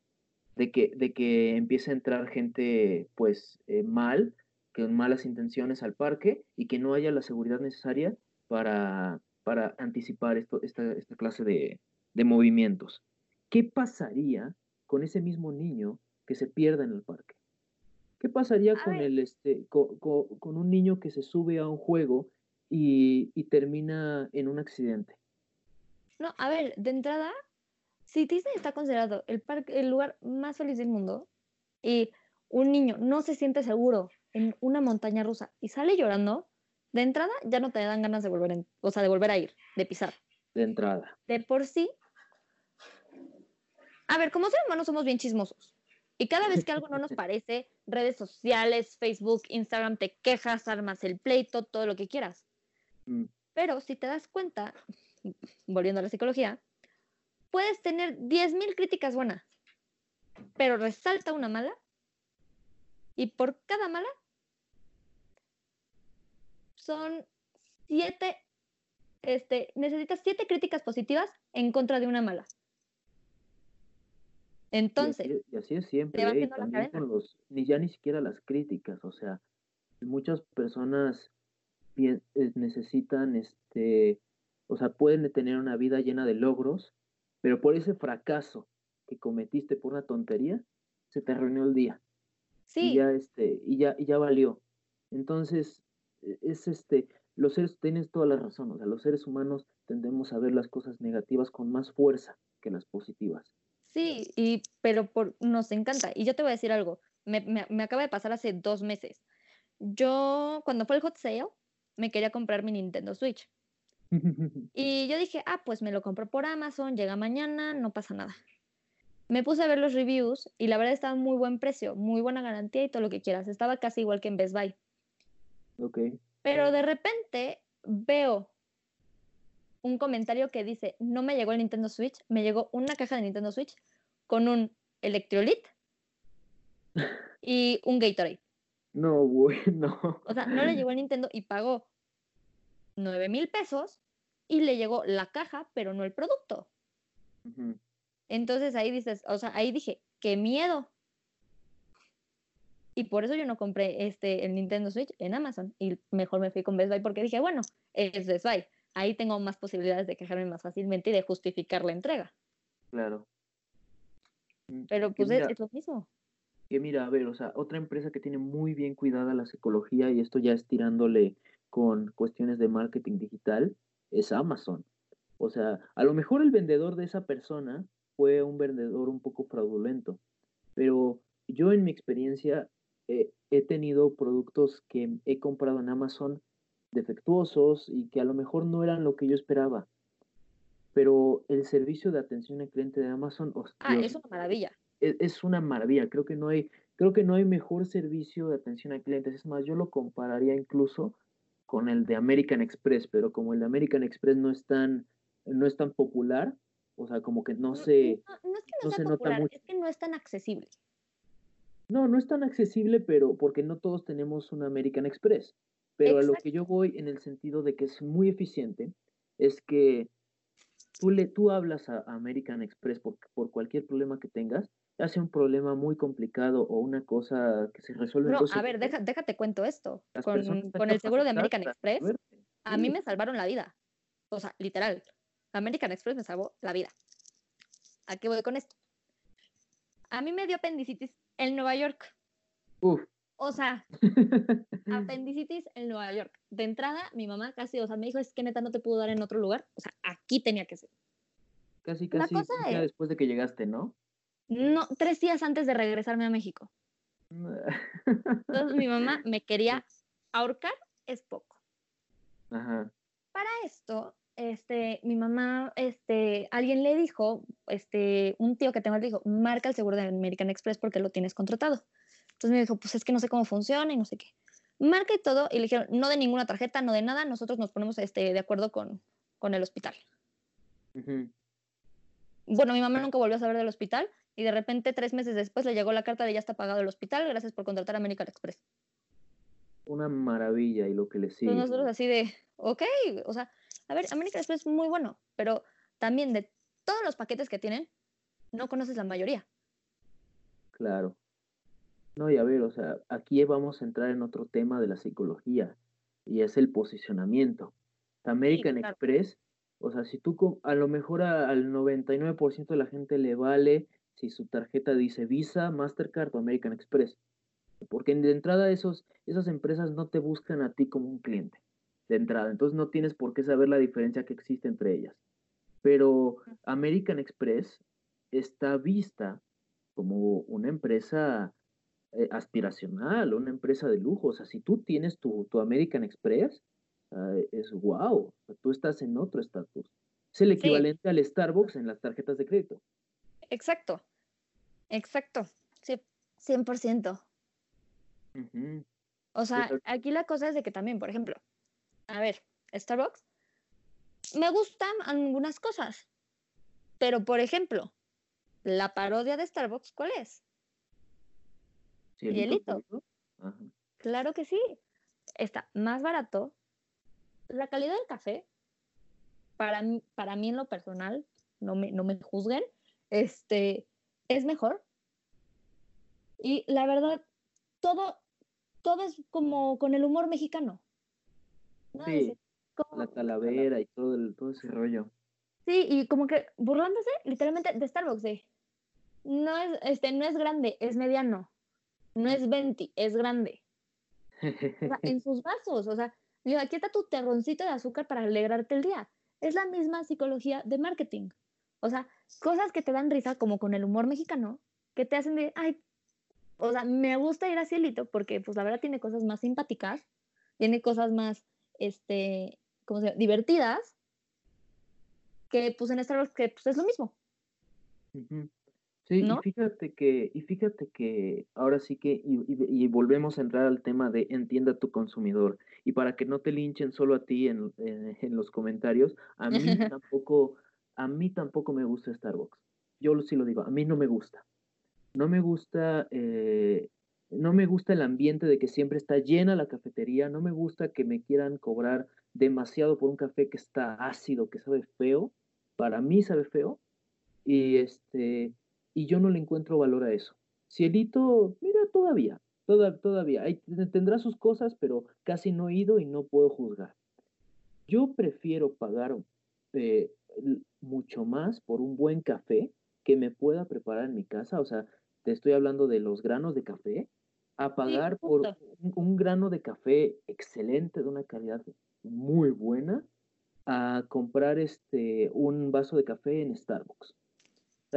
de que, de que empiece a entrar gente pues eh, mal, con malas intenciones al parque y que no haya la seguridad necesaria para, para anticipar esto, esta, esta clase de, de movimientos. ¿Qué pasaría con ese mismo niño que se pierda en el parque? ¿Qué pasaría con, el, este, con, con, un niño que se sube a un juego y, y termina en un accidente? No, a ver, de entrada, si Disney está considerado el, parque, el lugar más feliz del mundo y un niño no se siente seguro en una montaña rusa y sale llorando, de entrada ya no te dan ganas de volver, o sea, de volver a ir, de pisar. De entrada. De por sí. A ver, como seres humanos somos bien chismosos. Y cada vez que algo no nos parece, redes sociales, Facebook, Instagram, te quejas, armas el pleito, todo lo que quieras. Mm. Pero si te das cuenta, volviendo a la psicología, puedes tener 10.000 críticas buenas, pero resalta una mala y por cada mala son siete, este, necesitas siete críticas positivas en contra de una mala. Entonces, y así, es siempre, ¿eh? también con los, ni ya ni siquiera las críticas, o sea, muchas personas eh, necesitan este O sea, pueden tener una vida llena de logros, pero por ese fracaso que cometiste por una tontería, se te arruinó el día. Sí. Y ya, este, y ya, y ya valió. Entonces, es este, los seres, tienes toda la razón, o sea, los seres humanos tendemos a ver las cosas negativas con más fuerza que las positivas. Sí, y, pero por, nos encanta. Y yo te voy a decir algo, me, me, me acaba de pasar hace dos meses. Yo, cuando fue el hot sale, me quería comprar mi Nintendo Switch. Y yo dije, ah, pues me lo compro por Amazon, llega mañana, no pasa nada. Me puse a ver los reviews y la verdad estaba muy buen precio, muy buena garantía y todo lo que quieras. Estaba casi igual que en Best Buy. Ok. Pero de repente veo un comentario que dice, no me llegó el Nintendo Switch, me llegó una caja de Nintendo Switch con un Electrolit y un Gatorade. No, bueno. O sea, no le llegó el Nintendo y pagó 9 mil pesos y le llegó la caja, pero no el producto. Entonces ahí dices, o sea, ahí dije, qué miedo. Y por eso yo no compré este, el Nintendo Switch en Amazon y mejor me fui con Best Buy porque dije, bueno, es Best Buy. Ahí tengo más posibilidades de quejarme más fácilmente y de justificar la entrega. Claro. Mm, Pero pues es, mira, es lo mismo. que mira, a ver, o sea, otra empresa que tiene muy bien cuidada la psicología y esto ya es tirándole con cuestiones de marketing digital, es Amazon. O sea, a lo mejor el vendedor de esa persona fue un vendedor un poco fraudulento, pero yo en mi experiencia eh, he tenido productos que he comprado en Amazon defectuosos y que a lo mejor no eran lo que yo esperaba. Pero el servicio de atención al cliente de Amazon, oh, Ah, Dios, es una maravilla. es, es una maravilla. Creo que no hay, creo que no hay mejor servicio de atención al cliente. Es más, yo lo compararía incluso con el de American Express, pero como el de American Express no es tan, no es tan popular, o sea, como que no se, no- no es que no, no sea se nota mucho. es que no es tan accesible. No, no es tan accesible, pero porque no todos tenemos un American Express. Pero a lo que yo voy en el sentido de que es muy eficiente, es que tú, le, tú hablas a American Express por, por cualquier problema que tengas, sea un problema muy complicado o una cosa que se resuelve dos a ver, deja- déjate cuento esto. las Con, con el seguro de American Express, a mí me salvaron la vida. O sea, literal. American Express me salvó la vida. ¿A qué voy con esto? A mí me dio apendicitis en Nueva York. uf. O sea, apendicitis en Nueva York. De entrada, mi mamá casi, o sea, me dijo, es que neta no te puedo dar en otro lugar. O sea, aquí tenía que ser. Casi, La casi cosa un día es- después de que llegaste, ¿no? No, tres días antes de regresarme a México. Entonces mi mamá me quería ahorcar, es poco. Ajá. Para esto, este, mi mamá, este, alguien le dijo, este, un tío que tengo le dijo, marca el seguro de American Express porque lo tienes contratado. Entonces me dijo, pues es que no sé cómo funciona y no sé qué. Marca y todo, y le dijeron, no de ninguna tarjeta, no de nada, nosotros nos ponemos este, de acuerdo con, con el hospital. Ujú. Bueno, mi mamá nunca volvió a saber del hospital y de repente tres meses después le llegó la carta de ya está pagado el hospital, gracias por contratar a American Express. Una maravilla y lo que le sigue. Entonces nosotros así de, ok, o sea, a ver, American Express es muy bueno, pero también de todos los paquetes que tienen, no conoces la mayoría. Claro. No, y a ver, o sea, aquí vamos a entrar en otro tema de la psicología y es el posicionamiento. American claro. Express, o sea, si tú a lo mejor a- al 99% de la gente le vale si su tarjeta dice Visa, Mastercard o American Express. Porque de entrada esos, esas empresas no te buscan a ti como un cliente, de entrada. Entonces no tienes por qué saber la diferencia que existe entre ellas. Pero American Express está vista como una empresa eh, aspiracional, una empresa de lujo. O sea, si tú tienes tu, tu American Express, es wow, tú estás en otro estatus. Es el Sí. equivalente al Starbucks en las tarjetas de crédito. Exacto, exacto, sí, 100%. Ujú, O sea, aquí la cosa es de que también, por ejemplo, a ver, Starbucks, me gustan algunas cosas, pero por ejemplo, la parodia de Starbucks, ¿cuál es? Hielito. Ajá. Claro que sí. Está más barato. La calidad del café, para mí, para mí en lo personal, no me, no me juzguen, este, es mejor. Y la verdad, todo, todo es como con el humor mexicano. ¿No? Sí. Dice, la calavera y todo, el, todo ese rollo. Sí, y como que burlándose literalmente de Starbucks, de no es, este, no es grande, es mediano. No es 20, es grande. en sus vasos, o sea, aquí está tu terroncito de azúcar para alegrarte el día. Es la misma psicología de marketing. O sea, cosas que te dan risa, como con el humor mexicano, que te hacen de, ay, o sea, me gusta ir a Cielito porque, pues, la verdad tiene cosas más simpáticas, tiene cosas más, este, ¿cómo se llama? Divertidas, que, pues, en Starbucks, que, pues, es lo mismo. Sí, y fíjate que, y fíjate que ahora sí que, y, y, volvemos a entrar al tema de entienda tu consumidor. Y para que no te linchen solo a ti en, en los comentarios, a mí tampoco, a mí tampoco me gusta Starbucks. Yo sí lo digo, a mí no me gusta. No me gusta, eh, no me gusta el ambiente de que siempre está llena la cafetería. No me gusta que me quieran cobrar demasiado por un café que está ácido, que sabe feo. Para mí sabe feo. Y este, y yo no le encuentro valor a eso. Cielito, mira, todavía, toda, todavía, tendrá sus cosas, pero casi no he ido y no puedo juzgar. Yo prefiero pagar eh, mucho más por un buen café que me pueda preparar en mi casa, o sea, te estoy hablando de los granos de café, a pagar por un, grano de café excelente, de una calidad muy buena, a comprar este, un vaso de café en Starbucks.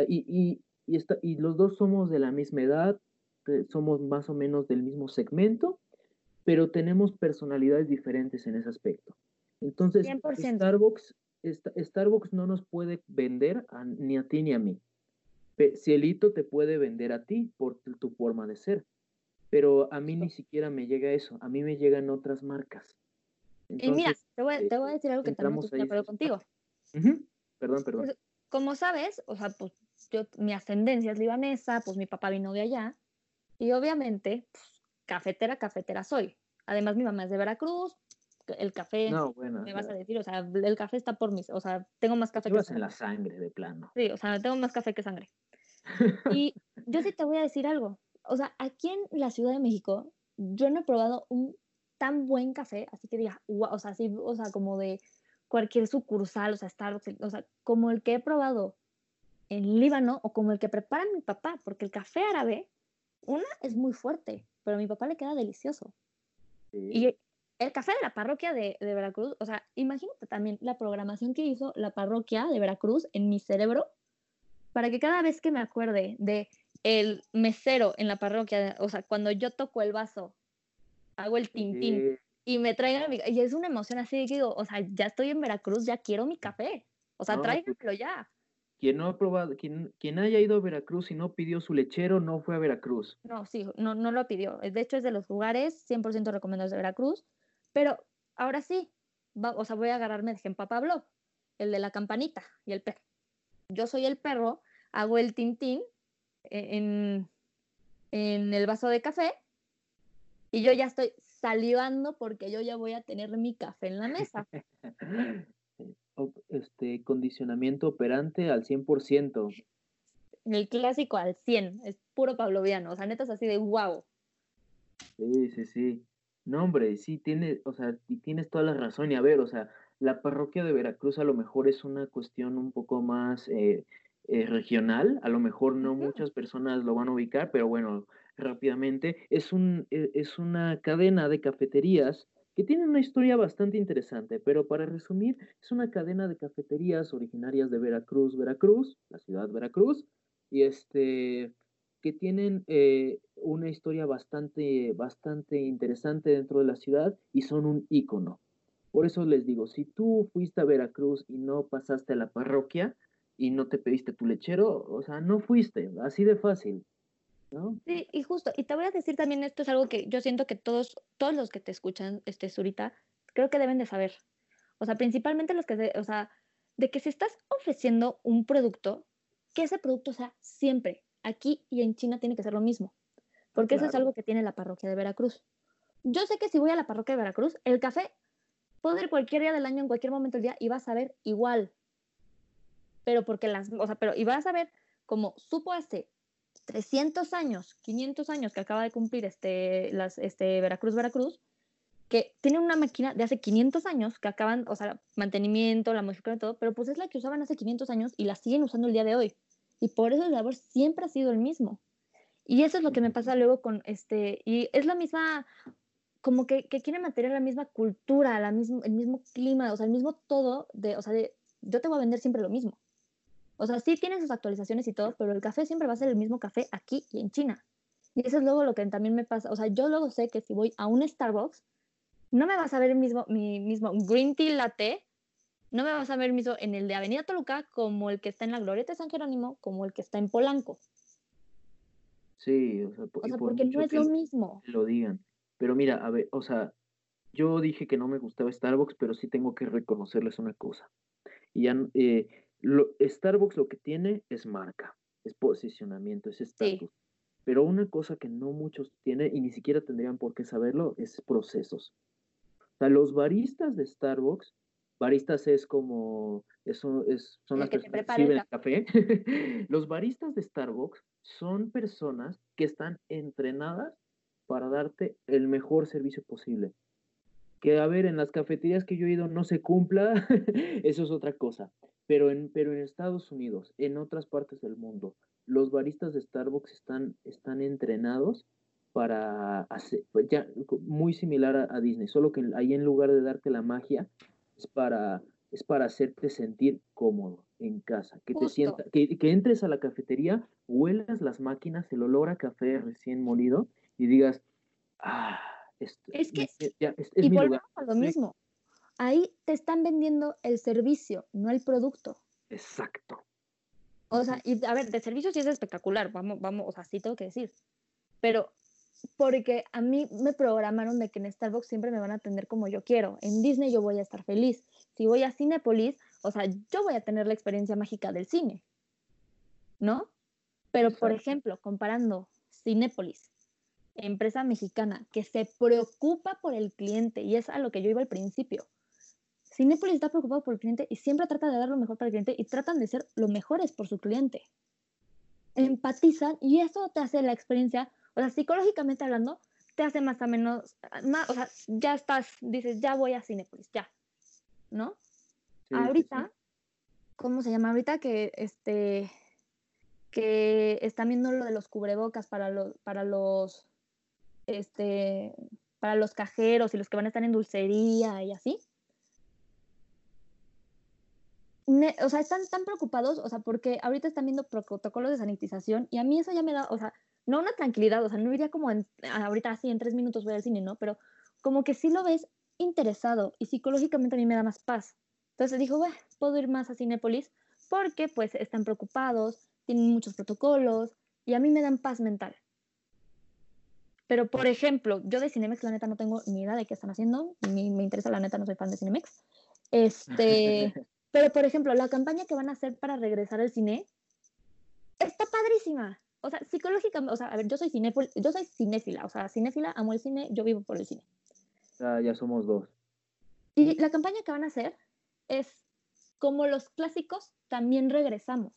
Y, y, y, y los dos somos de la misma edad, eh, somos más o menos del mismo segmento, pero tenemos personalidades diferentes en ese aspecto. Entonces, Starbucks Starbucks no nos puede vender ni a ti ni a mí. Cielito te puede vender a ti por tu, forma de ser, pero a mí ni siquiera me llega eso, a mí me llegan otras marcas. y mira, te voy, a decir algo que también estoy de acuerdo contigo. Perdón, perdón. Pues, como sabes, o sea, pues yo, mi ascendencia es libanesa, pues mi papá vino de allá, y obviamente, pues, cafetera, cafetera soy. Además, mi mamá es de Veracruz, el café, no, bueno, me vas a decir, o sea, el café está por mis, o sea, tengo más café que sangre. en la sangre, de plano. Sí, o sea, tengo más café que sangre. Y yo sí te voy a decir algo, o sea, aquí en la Ciudad de México, yo no he probado un tan buen café, así que diga, o sea, así, o sea, como de cualquier sucursal, o sea, Starbucks, o sea, como el que he probado en Líbano o como el que prepara mi papá, porque el café árabe, una es muy fuerte, pero a mi papá le queda delicioso. Y el café de la parroquia de, Veracruz, o sea, imagínate también la programación que hizo la parroquia de Veracruz en mi cerebro para que cada vez que me acuerde de el mesero en la parroquia, o sea, cuando yo toco el vaso, hago el tintín y me traigan mi, y es una emoción así que digo, o sea, ya estoy en Veracruz, ya quiero mi café. O sea, no, pues ya. Quien no ha probado, quien, quien haya ido a Veracruz y no pidió su lechero, no fue a Veracruz. No, sí, no, no lo pidió. De hecho, es de los lugares 100% recomendados de Veracruz. Pero ahora sí, o sea, voy a agarrarme de ejemplo a Pablo, el de la campanita y el perro. Yo soy el perro, hago el tintín e-, en, en el vaso de café y yo ya estoy salivando porque yo ya voy a tener mi café en la mesa. Este condicionamiento operante al 100%. El clásico al 100, es puro pavloviano, o sea, neta es así de wow. Sí, sí, sí. No, hombre, sí, tiene, o sea, y tienes toda la razón. Y a ver, o sea, la parroquia de Veracruz a lo mejor es una cuestión un poco más eh, eh, regional, a lo mejor no muchas personas lo van a ubicar, pero bueno, rápidamente, es, un, e, es una cadena de cafeterías que tiene una historia bastante interesante, pero para resumir, es una cadena de cafeterías originarias de Veracruz, Veracruz, la ciudad de Veracruz, y este, que tienen eh, una historia bastante, bastante interesante dentro de la ciudad y son un ícono. Por eso les digo, si tú fuiste a Veracruz y no pasaste a la parroquia y no te pediste tu lechero, o sea, no fuiste, así de fácil. ¿no? Sí, y justo, y te voy a decir también, esto es algo que yo siento que todos, todos los que te escuchan, este, Zurita, creo que deben de saber. O sea, principalmente los que, o sea, de que si estás ofreciendo un producto, que ese producto sea siempre aquí y en China tiene que ser lo mismo, porque eso es algo que tiene la parroquia de Veracruz. Yo sé que si voy a la parroquia de Veracruz, el café puede ir cualquier día del año, en cualquier momento del día, y vas a ver igual. Pero porque las, o sea, pero, y vas a ver como supo hace 300 años, 500 años que acaba de cumplir este, las, este Veracruz, Veracruz, que tienen una máquina de hace 500 años que acaban, o sea, mantenimiento, la modificación, todo, pero pues es la que usaban hace 500 años y la siguen usando el día de hoy. Y por eso el sabor siempre ha sido el mismo. Y eso es lo que me pasa luego con este, y es la misma, como que, que quieren mantener la misma cultura, la mismo, el mismo clima, o sea, el mismo todo, de, o sea, de, yo te voy a vender siempre lo mismo. O sea, sí tiene sus actualizaciones y todo, pero el café siempre va a ser el mismo café aquí y en China. Y eso es luego lo que también me pasa. O sea, yo luego sé que si voy a un Starbucks, no me vas a ver el mismo, mi mismo green tea latte, no me vas a ver el mismo en el de Avenida Toluca como el que está en la Glorieta de San Jerónimo, como el que está en Polanco. Sí, o sea, o sea porque no es lo mismo. Lo digan. Pero mira, a ver, o sea, yo dije que no me gustaba Starbucks, pero sí tengo que reconocerles una cosa. Y ya, eh, lo, Starbucks lo que tiene es marca, es posicionamiento, es estatus. Pero una cosa que no muchos tienen y ni siquiera tendrían por qué saberlo es procesos. O sea, los baristas de Starbucks, baristas es como, eso es, son las personas que sirven el café. los baristas de Starbucks son personas que están entrenadas para darte el mejor servicio posible. Que a ver, en las cafeterías que yo he ido no se cumpla, eso es otra cosa. Pero en, pero en Estados Unidos, en otras partes del mundo, los baristas de Starbucks están, están entrenados para hacer, pues ya muy similar a, Disney, solo que ahí en lugar de darte la magia, es para, es para hacerte sentir cómodo en casa, que te sienta, que, que, entres a la cafetería, huelas las máquinas, el olor a café recién molido y digas, ah, esto, es que, es, y volvemos a lo mismo, ahí te están vendiendo el servicio, no el producto. Exacto. O sea, y a ver, de servicio sí es espectacular, vamos, vamos, o sea, sí tengo que decir. Pero porque a mí me programaron de que en Starbucks siempre me van a atender como yo quiero. En Disney yo voy a estar feliz. Si voy a Cinepolis, o sea, yo voy a tener la experiencia mágica del cine. ¿No? Pero, por ejemplo, comparando Cinepolis, empresa mexicana que se preocupa por el cliente, y es a lo que yo iba al principio. Cinepolis está preocupado por el cliente y siempre trata de dar lo mejor para el cliente y tratan de ser lo mejores por su cliente. Empatizan y eso te hace la experiencia, o sea, psicológicamente hablando, te hace más o menos, más, o sea, ya estás, dices, ya voy a Cinepolis, ya, ¿no? ahorita, ¿cómo se llama? Ahorita que este que están viendo lo de los cubrebocas para los para los este para los cajeros y los que van a estar en dulcería y así. O sea, están tan preocupados, o sea, porque ahorita están viendo protocolos de sanitización y a mí eso ya me da, o sea, no una tranquilidad, o sea, no iría como ahorita así en tres minutos voy al cine, ¿no? Pero como que sí lo ves interesado y psicológicamente a mí me da más paz. Entonces dijo, bueno, puedo ir más a Cinepolis porque pues están preocupados, tienen muchos protocolos y a mí me dan paz mental. Pero, por ejemplo, yo de Cinemex, la neta, no tengo ni idea de qué están haciendo. Ni me interesa, la neta, no soy fan de Cinemex. Este, Pero, por ejemplo, la campaña que van a hacer para regresar al cine está padrísima. O sea, psicológicamente, o sea, a ver, yo soy cinéfila, yo soy cinéfila, o sea, cinéfila, amo el cine, yo vivo por el cine. Ah, ya somos dos. Y la campaña que van a hacer es como los clásicos, también regresamos.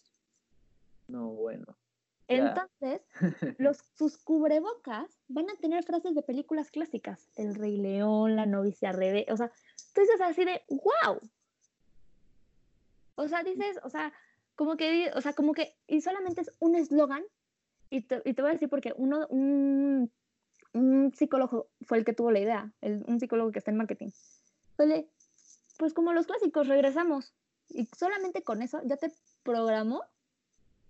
No, bueno. Entonces, los, sus cubrebocas van a tener frases de películas clásicas. El Rey León, La novicia Rebe. O sea, dices así de, wow, o sea, dices, o sea, como que, o sea, como que, y solamente es un eslogan, y te, y te, voy a decir porque uno, un, un, psicólogo fue el que tuvo la idea, el, un psicólogo que está en marketing. Pues, pues como los clásicos, regresamos. Y solamente con eso ya te programó,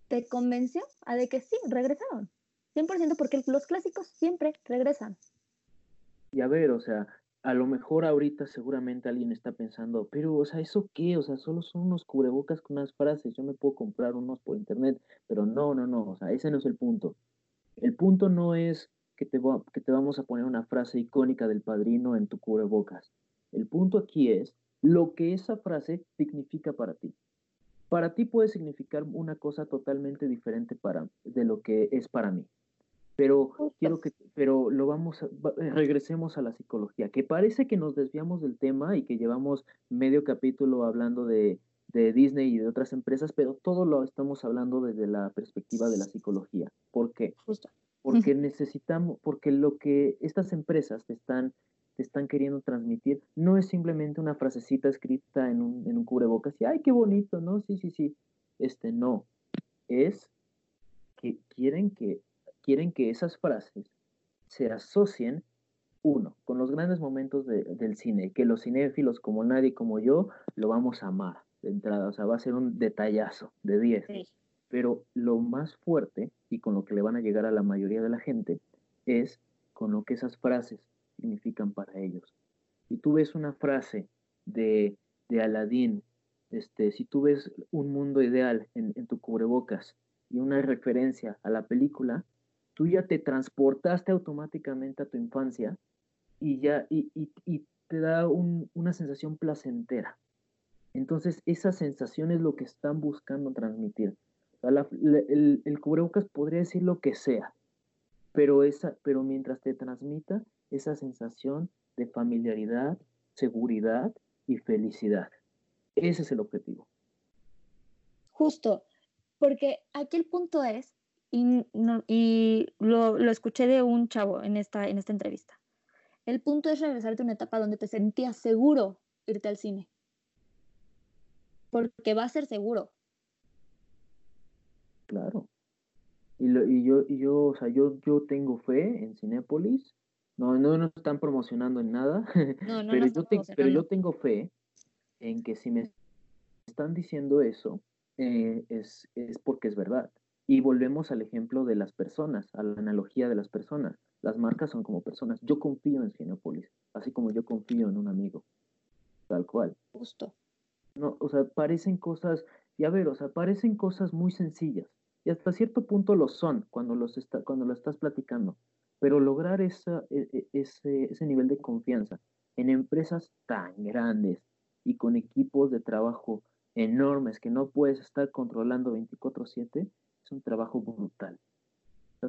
te convenció a de que sí, regresaron. 100% porque los clásicos siempre regresan. Y a ver, o sea, a lo mejor ahorita seguramente alguien está pensando, pero, o sea, ¿eso qué? O sea, solo son unos cubrebocas con unas frases, yo me puedo comprar unos por internet, pero no, no, no, o sea, ese no es el punto. El punto no es que te, que te vamos a poner una frase icónica del padrino en tu cubrebocas. El punto aquí es lo que esa frase significa para ti. Para ti puede significar una cosa totalmente diferente de lo que es para mí. Pero quiero que, pero lo vamos a, eh, regresemos a la psicología, que parece que nos desviamos del tema y que llevamos medio capítulo hablando de, de Disney y de otras empresas, pero todo lo estamos hablando desde la perspectiva de la psicología. ¿Por qué? Porque necesitamos, porque lo que estas empresas te están, te están queriendo transmitir no es simplemente una frasecita escrita en un, en un cubrebocas y, ay, qué bonito, ¿no? Sí, sí, sí. Este, no. Es que quieren que, quieren que esas frases se asocien, uno, con los grandes momentos del cine, que los cinéfilos como nadie como yo lo vamos a amar de entrada, o sea, va a ser un detallazo de 10. Pero lo más fuerte y con lo que le van a llegar a la mayoría de la gente es con lo que esas frases significan para ellos. Si tú ves una frase de, de Aladín, este, si tú ves un mundo ideal en, en tu cubrebocas y una referencia a la película, tú ya te transportaste automáticamente a tu infancia y ya y, y, te da una sensación placentera. Entonces, esa sensación es lo que están buscando transmitir. el, el, cubrebocas podría decir lo que sea, pero, esa, pero mientras te transmita esa sensación de familiaridad, seguridad y felicidad. Ese es el objetivo. Justo, porque aquí el punto es y, no, y lo, lo, escuché de un chavo en esta, en esta entrevista. El punto es regresarte a una etapa donde te sentías seguro irte al cine. Porque va a ser seguro. Claro. Y, lo, y yo, y yo, o sea, yo, yo tengo fe en Cinépolis. No, no nos están promocionando en nada. No, no pero, yo pero yo tengo fe en que si me están diciendo eso, eh, es, es porque es verdad. Y volvemos al ejemplo de las personas, a la analogía de las personas. Las marcas son como personas. Yo confío en Cinepolis, así como yo confío en un amigo. Tal cual. Justo. No, o sea, parecen cosas, y a ver, o sea, parecen cosas muy sencillas. Y hasta cierto punto lo son cuando, los está, cuando lo estás platicando. Pero lograr esa, e, e, ese, ese nivel de confianza en empresas tan grandes y con equipos de trabajo enormes que no puedes estar controlando 24/7, un trabajo brutal.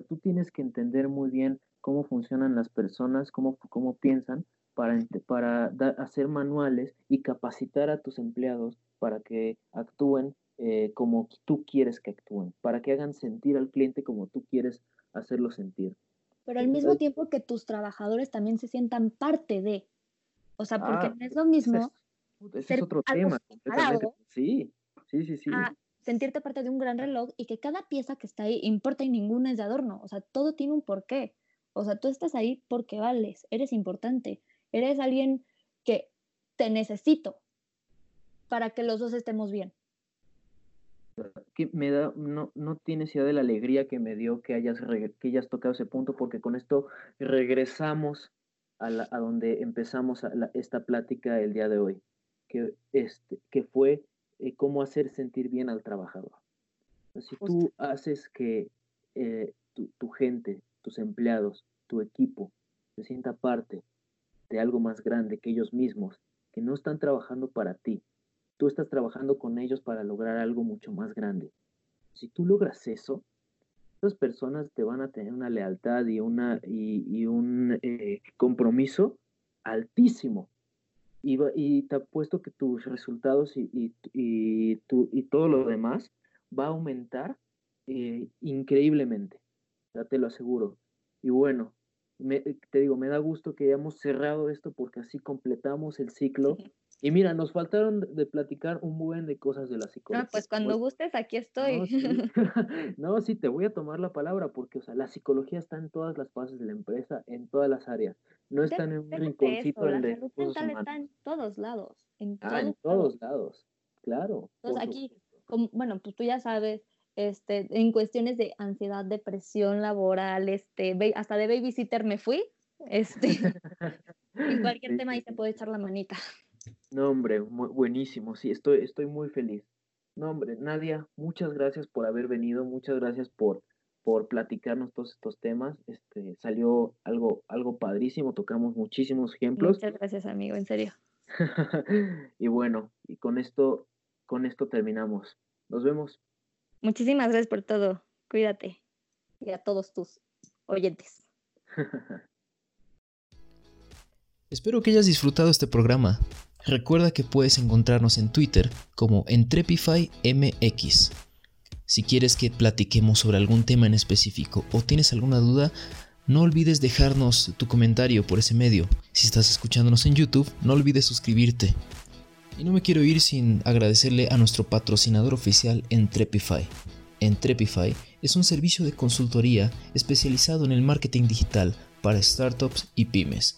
tú tienes que entender muy bien cómo funcionan las personas, cómo, cómo piensan, para, para hacer manuales y capacitar a tus empleados para que actúen eh, como tú quieres que actúen, para que hagan sentir al cliente como tú quieres hacerlo sentir. Pero al mismo tiempo que tus trabajadores también se sientan parte de, o sea, porque ah, no es lo mismo. Ese es, otro tema. Sí, sí, sí, sí sentirte parte de un gran reloj y que cada pieza que está ahí importa y ninguna es de adorno. O sea, todo tiene un porqué. O sea, tú estás ahí porque vales, eres importante, eres alguien que te necesito para que los dos estemos bien. Que me da, no, no tienes idea de la alegría que me dio que hayas, que hayas tocado ese punto, porque con esto regresamos a, la, a donde empezamos esta plática el día de hoy, que, este, que fue eh, cómo hacer sentir bien al trabajador. Si tú haces que eh, tu, gente, tus empleados, tu equipo se sienta parte de algo más grande que ellos mismos, que no están trabajando para ti, tú estás trabajando con ellos para lograr algo mucho más grande. Si tú logras eso, esas personas te van a tener una lealtad y, una, y, un eh, compromiso altísimo y, y te apuesto que tus resultados y, y, y, tu, y todo lo demás va a aumentar eh, increíblemente, ya te lo aseguro. Y bueno, me, te digo, me da gusto que hayamos cerrado esto porque así completamos el ciclo y mira, nos faltaron de platicar un buen de cosas de la psicología. No, pues cuando gustes, aquí estoy. No sí. te voy a tomar la palabra porque, o sea, la psicología está en todas las fases de la empresa, en todas las áreas. No está en un rinconcito eso, La salud mental está en todos lados. En todos, ah, en todos lados. claro. Entonces aquí, como, bueno, pues tú ya sabes, este, en cuestiones de ansiedad, depresión laboral, este, hasta de babysitter me fui, este, en cualquier tema ahí se puede echar la manita. No, hombre, buenísimo, sí, estoy, estoy muy feliz. No, hombre, Nadia, muchas gracias por haber venido, muchas gracias por, por platicarnos todos estos temas. Este, salió algo, algo padrísimo, tocamos muchísimos ejemplos. Muchas gracias, amigo, en serio. y bueno, y con esto, con esto terminamos. Nos vemos. Muchísimas gracias por todo. Cuídate. Y a todos tus oyentes. Espero que hayas disfrutado este programa. Recuerda que puedes encontrarnos en Twitter como EntrepifyMX. Si quieres que platiquemos sobre algún tema en específico o tienes alguna duda, no olvides dejarnos tu comentario por ese medio. Si estás escuchándonos en YouTube, no olvides suscribirte. Y no me quiero ir sin agradecerle a nuestro patrocinador oficial Entrepify. Entrepify es un servicio de consultoría especializado en el marketing digital para startups y pymes,